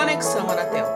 Conexão Anatel.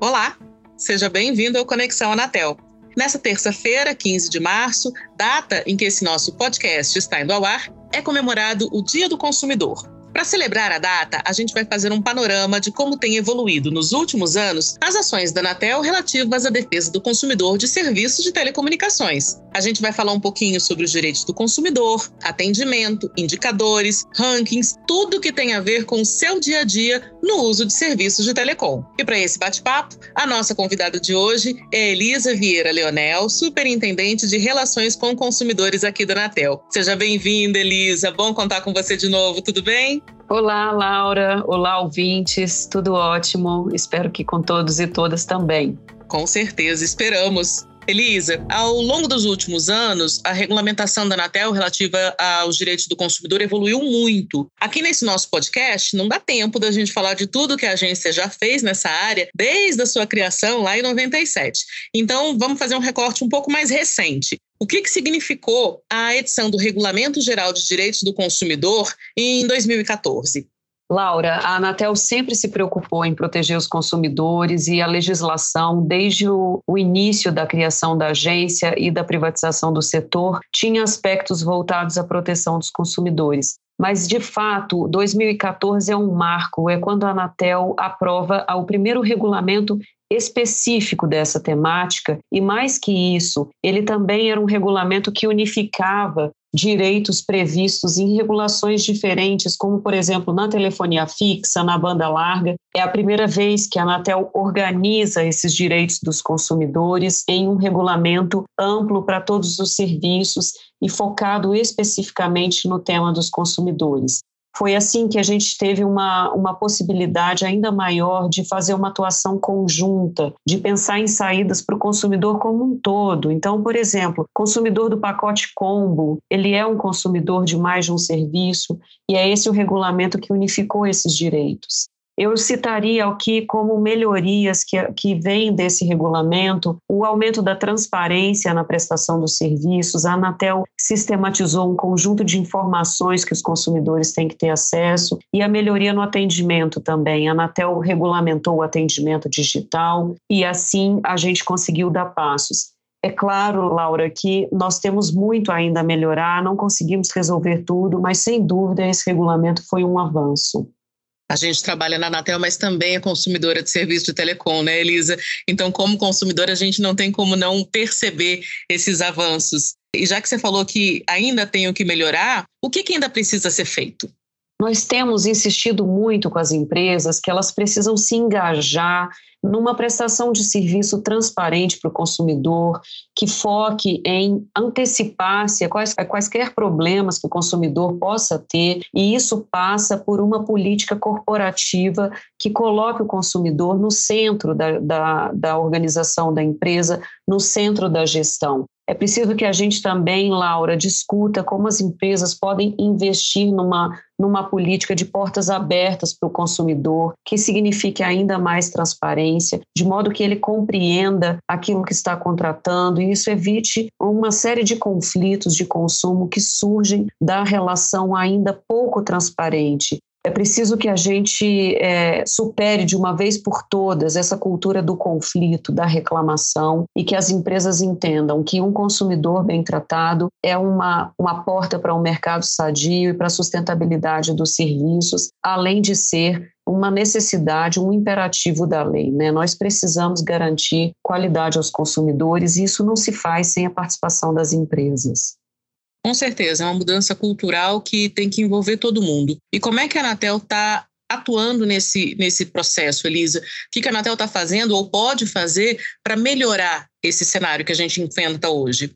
Olá, seja bem-vindo ao Conexão Anatel. Nessa terça-feira, 15 de março, data em que esse nosso podcast está indo ao ar, é comemorado o Dia do Consumidor. Para celebrar a data, a gente vai fazer um panorama de como tem evoluído nos últimos anos as ações da Anatel relativas à defesa do consumidor de serviços de telecomunicações. A gente vai falar um pouquinho sobre os direitos do consumidor, atendimento, indicadores, rankings, tudo que tem a ver com o seu dia a dia no uso de serviços de telecom. E para esse bate-papo, a nossa convidada de hoje é Elisa Vieira Leonel, superintendente de Relações com Consumidores aqui da Anatel. Seja bem-vinda, Elisa. Bom contar com você de novo, tudo bem? Olá, Laura. Olá, ouvintes. Tudo ótimo. Espero que com todos e todas também. Com certeza, esperamos. Elisa, ao longo dos últimos anos, a regulamentação da Anatel relativa aos direitos do consumidor evoluiu muito. Aqui nesse nosso podcast, não dá tempo da gente falar de tudo que a agência já fez nessa área desde a sua criação lá em 97. Então, vamos fazer um recorte um pouco mais recente. O que, que significou a edição do Regulamento Geral de Direitos do Consumidor em 2014? Laura, a Anatel sempre se preocupou em proteger os consumidores e a legislação, desde o, o, início da criação da agência e da privatização do setor, tinha aspectos voltados à proteção dos consumidores. Mas, de fato, 2014 é um marco, é quando a Anatel aprova o primeiro regulamento específico dessa temática, e mais que isso, ele também era um regulamento que unificava direitos previstos em regulações diferentes, como, por exemplo, na telefonia fixa, na banda larga. É a primeira vez que a Anatel organiza esses direitos dos consumidores em um regulamento amplo para todos os serviços e focado especificamente no tema dos consumidores. Foi assim que a gente teve uma, uma possibilidade ainda maior de fazer uma atuação conjunta, de pensar em saídas para o consumidor como um todo. Então, por exemplo, consumidor do pacote combo, ele é um consumidor de mais de um serviço, e é esse o regulamento que unificou esses direitos. Eu citaria aqui como melhorias que, que vêm desse regulamento o aumento da transparência na prestação dos serviços. A Anatel sistematizou um conjunto de informações que os consumidores têm que ter acesso e a melhoria no atendimento também. A Anatel regulamentou o atendimento digital e assim a gente conseguiu dar passos. É claro, Laura, que nós temos muito ainda a melhorar, não conseguimos resolver tudo, mas sem dúvida esse regulamento foi um avanço. A gente trabalha na Anatel, mas também é consumidora de serviço de telecom, né, Elisa? Então, como consumidora, a gente não tem como não perceber esses avanços. E já que você falou que ainda tem o que melhorar, o que, que ainda precisa ser feito? Nós temos insistido muito com as empresas que elas precisam se engajar numa prestação de serviço transparente para o consumidor, que foque em antecipar-se a quais, a quaisquer problemas que o consumidor possa ter, e isso passa por uma política corporativa que coloque o consumidor no centro da, da, da organização da empresa, no centro da gestão. É preciso que a gente também, Laura, discuta como as empresas podem investir numa, numa política de portas abertas para o consumidor, que signifique ainda mais transparência, de modo que ele compreenda aquilo que está contratando e isso evite uma série de conflitos de consumo que surgem da relação ainda pouco transparente é preciso que a gente é, supere de uma vez por todas essa cultura do conflito, da reclamação e que as empresas entendam que um consumidor bem tratado é uma, uma porta para um mercado sadio e para a sustentabilidade dos serviços, além de ser uma necessidade, um imperativo da lei. Né? Nós precisamos garantir qualidade aos consumidores e isso não se faz sem a participação das empresas. Com certeza, é uma mudança cultural que tem que envolver todo mundo. E como é que a Anatel está atuando nesse, nesse processo, Elisa? O que a Anatel está fazendo ou pode fazer para melhorar esse cenário que a gente enfrenta hoje?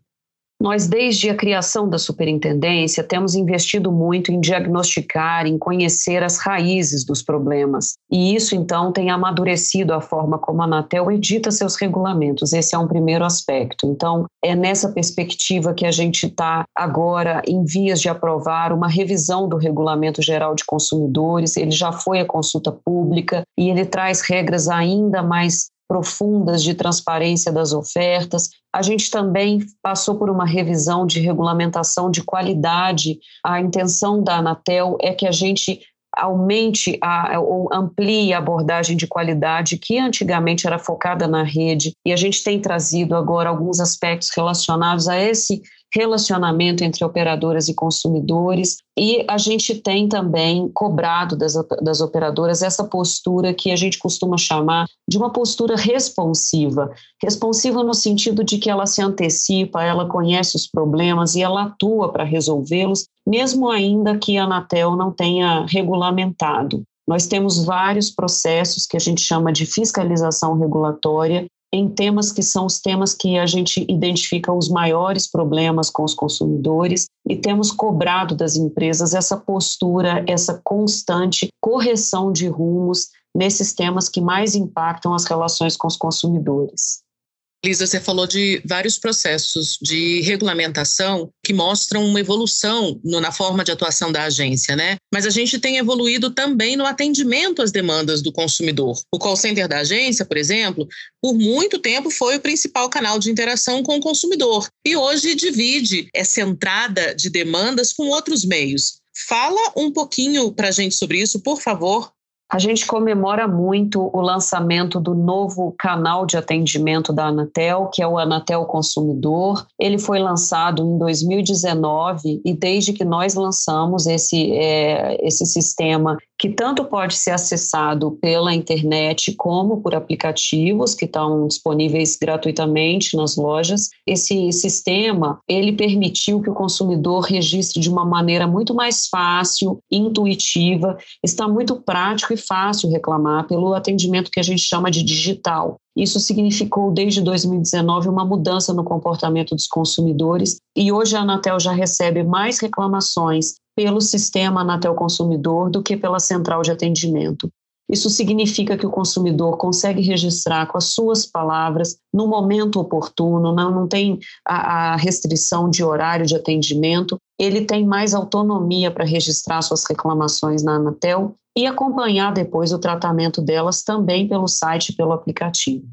Nós, desde a criação da superintendência, temos investido muito em diagnosticar, em conhecer as raízes dos problemas. E isso, então, tem amadurecido a forma como a Anatel edita seus regulamentos. Esse é um primeiro aspecto. Então, é nessa perspectiva que a gente está agora em vias de aprovar uma revisão do Regulamento Geral de Consumidores. Ele já foi à consulta pública e ele traz regras ainda mais profundas de transparência das ofertas. A gente também passou por uma revisão de regulamentação de qualidade. A intenção da Anatel é que a gente aumente a, ou amplie a abordagem de qualidade que antigamente era focada na rede e a gente tem trazido agora alguns aspectos relacionados a esse relacionamento entre operadoras e consumidores, e a gente tem também cobrado das, das operadoras essa postura que a gente costuma chamar de uma postura responsiva. Responsiva no sentido de que ela se antecipa, ela conhece os problemas e ela atua para resolvê-los, mesmo ainda que a Anatel não tenha regulamentado. Nós temos vários processos que a gente chama de fiscalização regulatória em temas que são os temas que a gente identifica os maiores problemas com os consumidores e temos cobrado das empresas essa postura, essa constante correção de rumos nesses temas que mais impactam as relações com os consumidores. Lisa, você falou de vários processos de regulamentação que mostram uma evolução no, na forma de atuação da agência, né? Mas a gente tem evoluído também no atendimento às demandas do consumidor. O call center da agência, por exemplo, por muito tempo foi o principal canal de interação com o consumidor e hoje divide essa entrada de demandas com outros meios. Fala um pouquinho para a gente sobre isso, por favor. A gente comemora muito o lançamento do novo canal de atendimento da Anatel, que é o Anatel Consumidor. Ele foi lançado em 2019 e desde que nós lançamos esse, é, esse sistema que tanto pode ser acessado pela internet como por aplicativos que estão disponíveis gratuitamente nas lojas. Esse sistema, ele permitiu que o consumidor registre de uma maneira muito mais fácil, intuitiva, está muito prático e fácil reclamar pelo atendimento que a gente chama de digital. Isso significou desde 2019 uma mudança no comportamento dos consumidores e hoje a Anatel já recebe mais reclamações pelo sistema Anatel Consumidor do que pela central de atendimento. Isso significa que o consumidor consegue registrar com as suas palavras no momento oportuno, não, não tem a, a restrição de horário de atendimento, ele tem mais autonomia para registrar suas reclamações na Anatel e acompanhar depois o tratamento delas também pelo site e pelo aplicativo.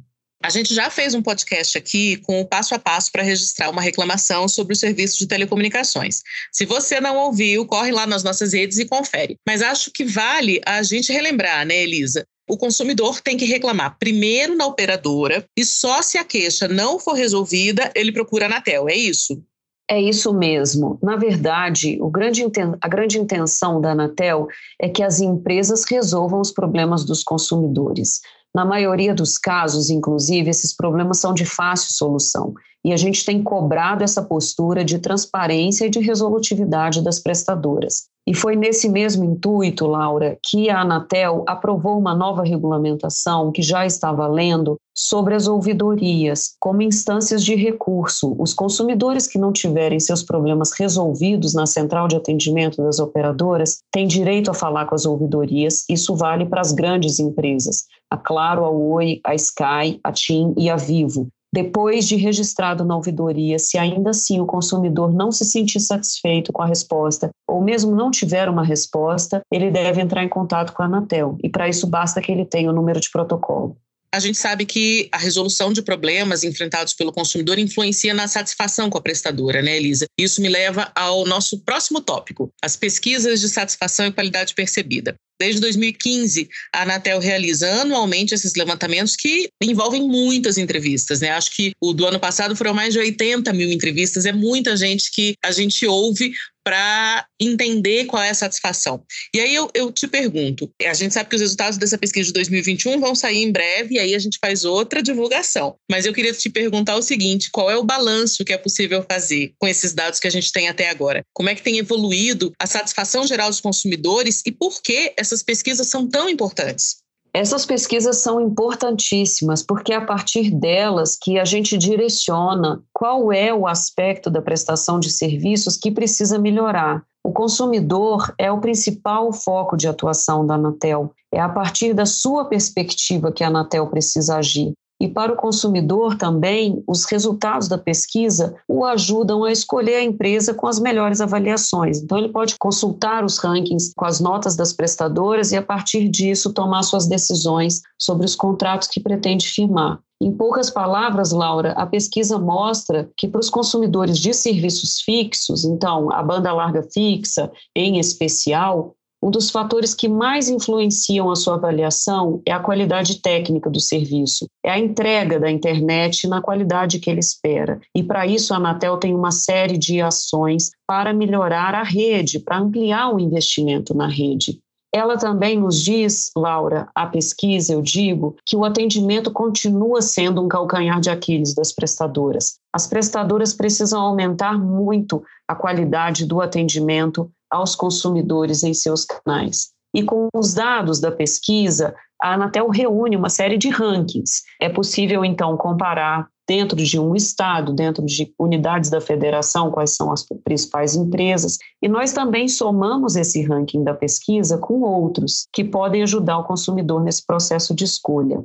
A gente já fez um podcast aqui com o passo a passo para registrar uma reclamação sobre o serviço de telecomunicações. Se você não ouviu, corre lá nas nossas redes e confere. Mas acho que vale a gente relembrar, né, Elisa? O consumidor tem que reclamar primeiro na operadora e só se a queixa não for resolvida, ele procura a Anatel, é isso? É isso mesmo. Na verdade, grande, a grande intenção da Anatel é que as empresas resolvam os problemas dos consumidores. Na maioria dos casos, inclusive, esses problemas são de fácil solução. E a gente tem cobrado essa postura de transparência e de resolutividade das prestadoras. E foi nesse mesmo intuito, Laura, que a Anatel aprovou uma nova regulamentação que já está valendo sobre as ouvidorias como instâncias de recurso. Os consumidores que não tiverem seus problemas resolvidos na central de atendimento das operadoras têm direito a falar com as ouvidorias. Isso vale para as grandes empresas, a Claro, a Oi, a Sky, a TIM e a Vivo depois de registrado na ouvidoria, se ainda assim o consumidor não se sentir satisfeito com a resposta ou mesmo não tiver uma resposta, ele deve entrar em contato com a Anatel. E para isso basta que ele tenha o número de protocolo a gente sabe que a resolução de problemas enfrentados pelo consumidor influencia na satisfação com a prestadora, né, Elisa? Isso me leva ao nosso próximo tópico: as pesquisas de satisfação e qualidade percebida. Desde 2015, a Anatel realiza anualmente esses levantamentos que envolvem muitas entrevistas, né? Acho que o do ano passado foram mais de 80 mil entrevistas, é muita gente que a gente ouve para entender qual é a satisfação. E aí eu, eu, te pergunto: a gente sabe que os resultados dessa pesquisa de 2021 vão sair em breve, e aí a gente faz outra divulgação. Mas eu queria te perguntar o seguinte: qual é o balanço que é possível fazer com esses dados que a gente tem até agora? Como é que tem evoluído a satisfação geral dos consumidores e por que essas pesquisas são tão importantes? Essas pesquisas são importantíssimas porque é a partir delas que a gente direciona qual é o aspecto da prestação de serviços que precisa melhorar. O consumidor é o principal foco de atuação da Anatel. É a partir da sua perspectiva que a Anatel precisa agir. E para o consumidor também, os resultados da pesquisa o ajudam a escolher a empresa com as melhores avaliações. Então, ele pode consultar os rankings com as notas das prestadoras e, a partir disso, tomar suas decisões sobre os contratos que pretende firmar. Em poucas palavras, Laura, a pesquisa mostra que para os consumidores de serviços fixos, então a banda larga fixa em especial, um dos fatores que mais influenciam a sua avaliação é a qualidade técnica do serviço, é a entrega da internet na qualidade que ele espera. E para isso a Anatel tem uma série de ações para melhorar a rede, para ampliar o investimento na rede. Ela também nos diz, Laura, a pesquisa, eu digo, que o atendimento continua sendo um calcanhar de Aquiles das prestadoras. As prestadoras precisam aumentar muito a qualidade do atendimento aos consumidores em seus canais. E com os dados da pesquisa, a Anatel reúne uma série de rankings. É possível, então, comparar dentro de um estado, dentro de unidades da federação, quais são as principais empresas. E nós também somamos esse ranking da pesquisa com outros que podem ajudar o consumidor nesse processo de escolha.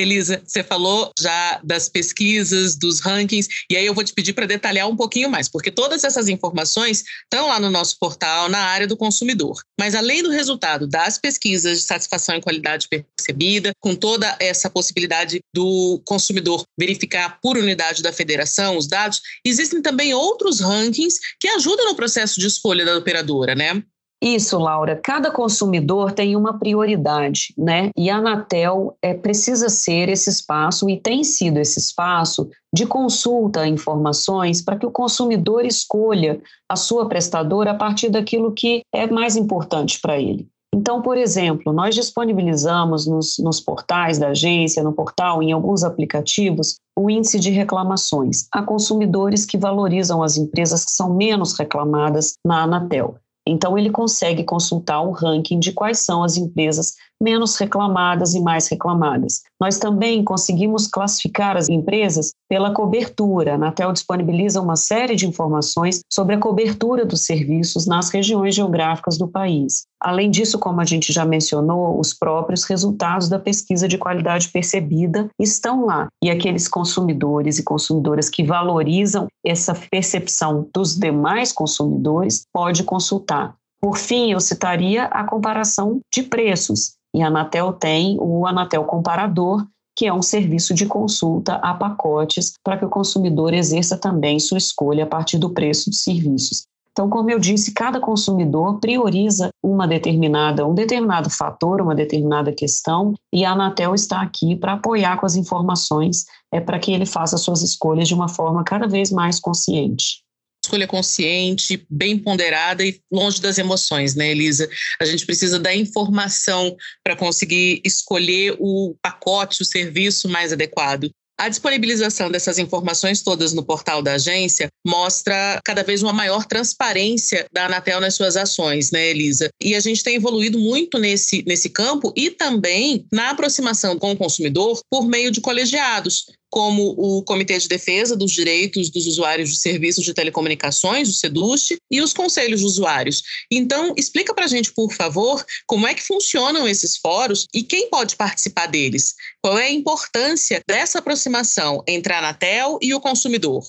Elisa, você falou já das pesquisas, dos rankings, e aí eu vou te pedir para detalhar um pouquinho mais, porque todas essas informações estão lá no nosso portal, na área do consumidor. Mas além do resultado das pesquisas de satisfação e qualidade percebida, com toda essa possibilidade do consumidor verificar por unidade da federação os dados, existem também outros rankings que ajudam no processo de escolha da operadora, né? Isso, Laura. Cada consumidor tem uma prioridade, né? E a Anatel é, precisa ser esse espaço e tem sido esse espaço de consulta a informações para que o consumidor escolha a sua prestadora a partir daquilo que é mais importante para ele. Então, por exemplo, nós disponibilizamos nos, nos, portais da agência, no portal, em alguns aplicativos, o índice de reclamações a consumidores que valorizam as empresas que são menos reclamadas na Anatel. Então, ele consegue consultar o ranking de quais são as empresas menos reclamadas e mais reclamadas. Nós também conseguimos classificar as empresas pela cobertura. A Anatel disponibiliza uma série de informações sobre a cobertura dos serviços nas regiões geográficas do país. Além disso, como a gente já mencionou, os próprios resultados da pesquisa de qualidade percebida estão lá. E aqueles consumidores e consumidoras que valorizam essa percepção dos demais consumidores pode consultar. Por fim, eu citaria a comparação de preços. E a Anatel tem o Anatel Comparador, que é um serviço de consulta a pacotes para que o consumidor exerça também sua escolha a partir do preço dos serviços. Então, como eu disse, cada consumidor prioriza uma determinada, um determinado fator, uma determinada questão, e a Anatel está aqui para apoiar com as informações é, para que ele faça suas escolhas de uma forma cada vez mais consciente escolha consciente, bem ponderada e longe das emoções, né, Elisa? A gente precisa da informação para conseguir escolher o pacote, o serviço mais adequado. A disponibilização dessas informações todas no portal da agência mostra cada vez uma maior transparência da Anatel nas suas ações, né, Elisa? E a gente tem evoluído muito nesse, nesse campo e também na aproximação com o consumidor por meio de colegiados como o Comitê de Defesa dos Direitos dos Usuários de Serviços de Telecomunicações, o SEDUST, e os conselhos de usuários. Então, explica para a gente, por favor, como é que funcionam esses fóruns e quem pode participar deles. Qual é a importância dessa aproximação entre a Anatel e o consumidor?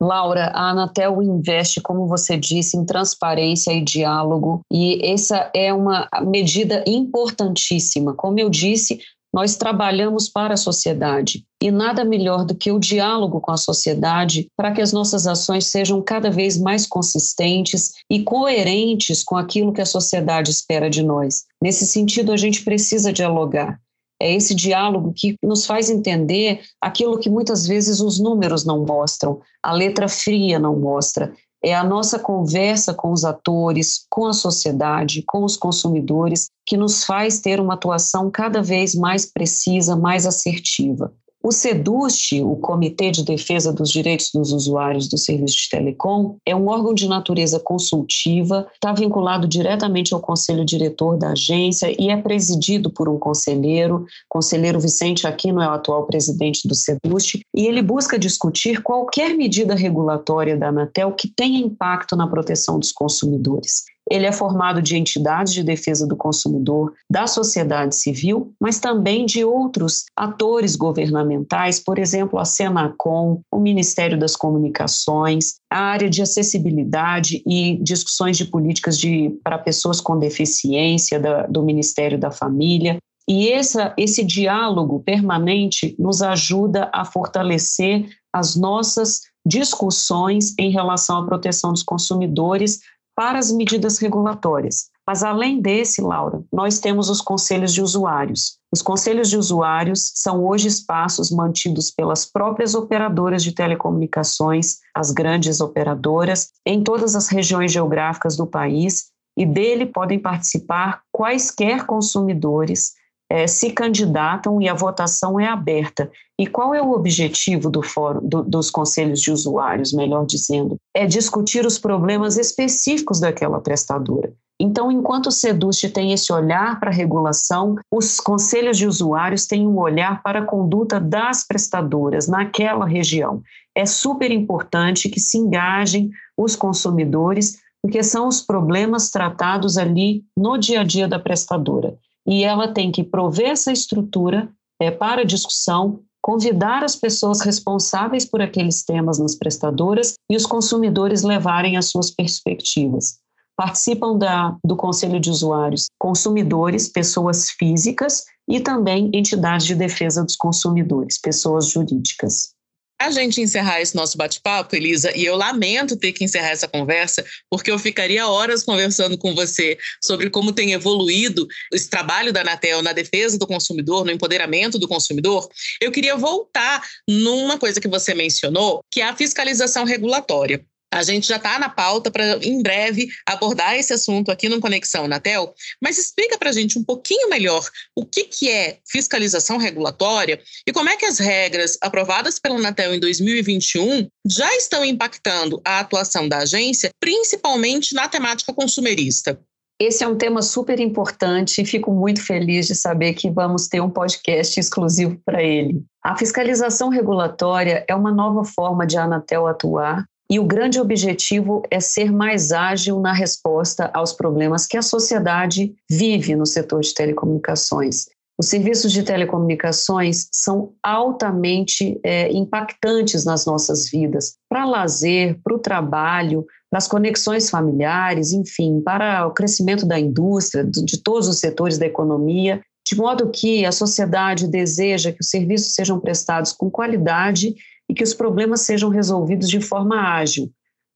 Laura, a Anatel investe, como você disse, em transparência e diálogo, e essa é uma medida importantíssima. Como eu disse, nós trabalhamos para a sociedade e nada melhor do que o diálogo com a sociedade para que as nossas ações sejam cada vez mais consistentes e coerentes com aquilo que a sociedade espera de nós. Nesse sentido, a gente precisa dialogar. É esse diálogo que nos faz entender aquilo que muitas vezes os números não mostram, a letra fria não mostra é a nossa conversa com os atores, com a sociedade, com os consumidores, que nos faz ter uma atuação cada vez mais precisa, mais assertiva. O SEDUST, o Comitê de Defesa dos Direitos dos Usuários do Serviço de Telecom, é um órgão de natureza consultiva, está vinculado diretamente ao conselho diretor da agência e é presidido por um conselheiro. Conselheiro Vicente Aquino é o atual presidente do SEDUST e ele busca discutir qualquer medida regulatória da Anatel que tenha impacto na proteção dos consumidores. Ele é formado de entidades de defesa do consumidor, da sociedade civil, mas também de outros atores governamentais, por exemplo, a Senacom, o Ministério das Comunicações, a área de acessibilidade e discussões de políticas de, para pessoas com deficiência da, do Ministério da Família. E essa, esse diálogo permanente nos ajuda a fortalecer as nossas discussões em relação à proteção dos consumidores para as medidas regulatórias. Mas, além desse, Laura, nós temos os conselhos de usuários. Os conselhos de usuários são hoje espaços mantidos pelas próprias operadoras de telecomunicações, as grandes operadoras, em todas as regiões geográficas do país, e dele podem participar quaisquer consumidores é, se candidatam e a votação é aberta. E qual é o objetivo do fórum, do, dos conselhos de usuários, melhor dizendo? É discutir os problemas específicos daquela prestadora. Então, enquanto o Sedust tem esse olhar para a regulação, os conselhos de usuários têm um olhar para a conduta das prestadoras naquela região. É super importante que se engajem os consumidores, porque são os problemas tratados ali no dia a dia da prestadora e ela tem que prover essa estrutura é, para discussão, convidar as pessoas responsáveis por aqueles temas nas prestadoras e os consumidores levarem as suas perspectivas. Participam da, do Conselho de Usuários consumidores, pessoas físicas e também entidades de defesa dos consumidores, pessoas jurídicas a gente encerrar esse nosso bate-papo, Elisa, e eu lamento ter que encerrar essa conversa, porque eu ficaria horas conversando com você sobre como tem evoluído esse trabalho da Anatel na defesa do consumidor, no empoderamento do consumidor. Eu queria voltar numa coisa que você mencionou, que é a fiscalização regulatória. A gente já está na pauta para, em breve, abordar esse assunto aqui no Conexão Anatel, mas explica para a gente um pouquinho melhor o que, que é fiscalização regulatória e como é que as regras aprovadas pela Anatel em 2021 já estão impactando a atuação da agência, principalmente na temática consumerista. Esse é um tema super importante e fico muito feliz de saber que vamos ter um podcast exclusivo para ele. A fiscalização regulatória é uma nova forma de a Anatel atuar e o grande objetivo é ser mais ágil na resposta aos problemas que a sociedade vive no setor de telecomunicações. Os serviços de telecomunicações são altamente é, impactantes nas nossas vidas, para lazer, para o trabalho, para as conexões familiares, enfim, para o crescimento da indústria, de todos os setores da economia, de modo que a sociedade deseja que os serviços sejam prestados com qualidade e que os problemas sejam resolvidos de forma ágil.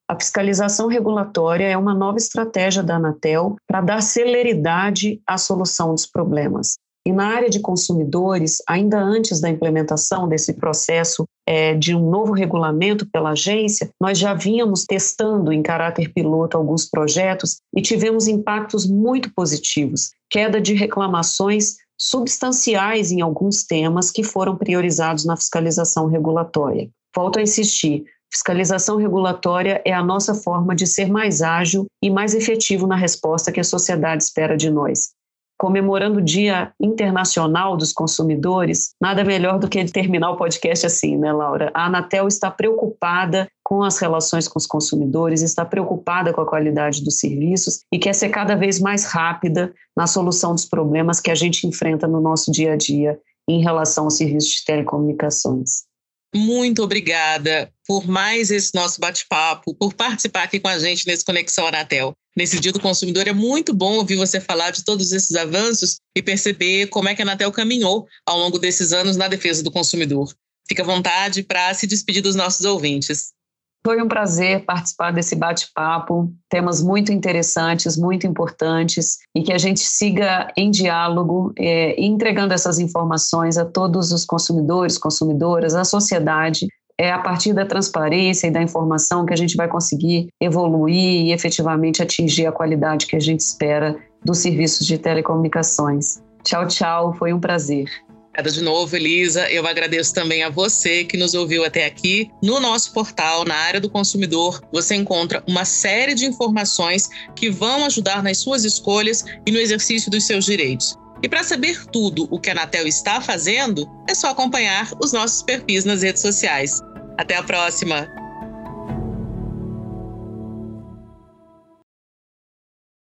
A fiscalização regulatória é uma nova estratégia da Anatel para dar celeridade à solução dos problemas. E na área de consumidores, ainda antes da implementação desse processo é, de um novo regulamento pela agência, nós já vínhamos testando em caráter piloto alguns projetos e tivemos impactos muito positivos. Queda de reclamações substanciais em alguns temas que foram priorizados na fiscalização regulatória. Volto a insistir, fiscalização regulatória é a nossa forma de ser mais ágil e mais efetivo na resposta que a sociedade espera de nós comemorando o Dia Internacional dos Consumidores, nada melhor do que terminar o podcast assim, né, Laura? A Anatel está preocupada com as relações com os consumidores, está preocupada com a qualidade dos serviços e quer ser cada vez mais rápida na solução dos problemas que a gente enfrenta no nosso dia a dia em relação aos serviços de telecomunicações. Muito obrigada por mais esse nosso bate-papo, por participar aqui com a gente nesse Conexão Anatel. Nesse Dia do Consumidor é muito bom ouvir você falar de todos esses avanços e perceber como é que a Anatel caminhou ao longo desses anos na defesa do consumidor. Fique à vontade para se despedir dos nossos ouvintes. Foi um prazer participar desse bate-papo, temas muito interessantes, muito importantes, e que a gente siga em diálogo, é, entregando essas informações a todos os consumidores, consumidoras, a sociedade. É a partir da transparência e da informação que a gente vai conseguir evoluir e efetivamente atingir a qualidade que a gente espera dos serviços de telecomunicações. Tchau, tchau, foi um prazer. Obrigada de novo, Elisa. Eu agradeço também a você que nos ouviu até aqui. No nosso portal, na área do consumidor, você encontra uma série de informações que vão ajudar nas suas escolhas e no exercício dos seus direitos. E para saber tudo o que a Anatel está fazendo, é só acompanhar os nossos perfis nas redes sociais. Até a próxima!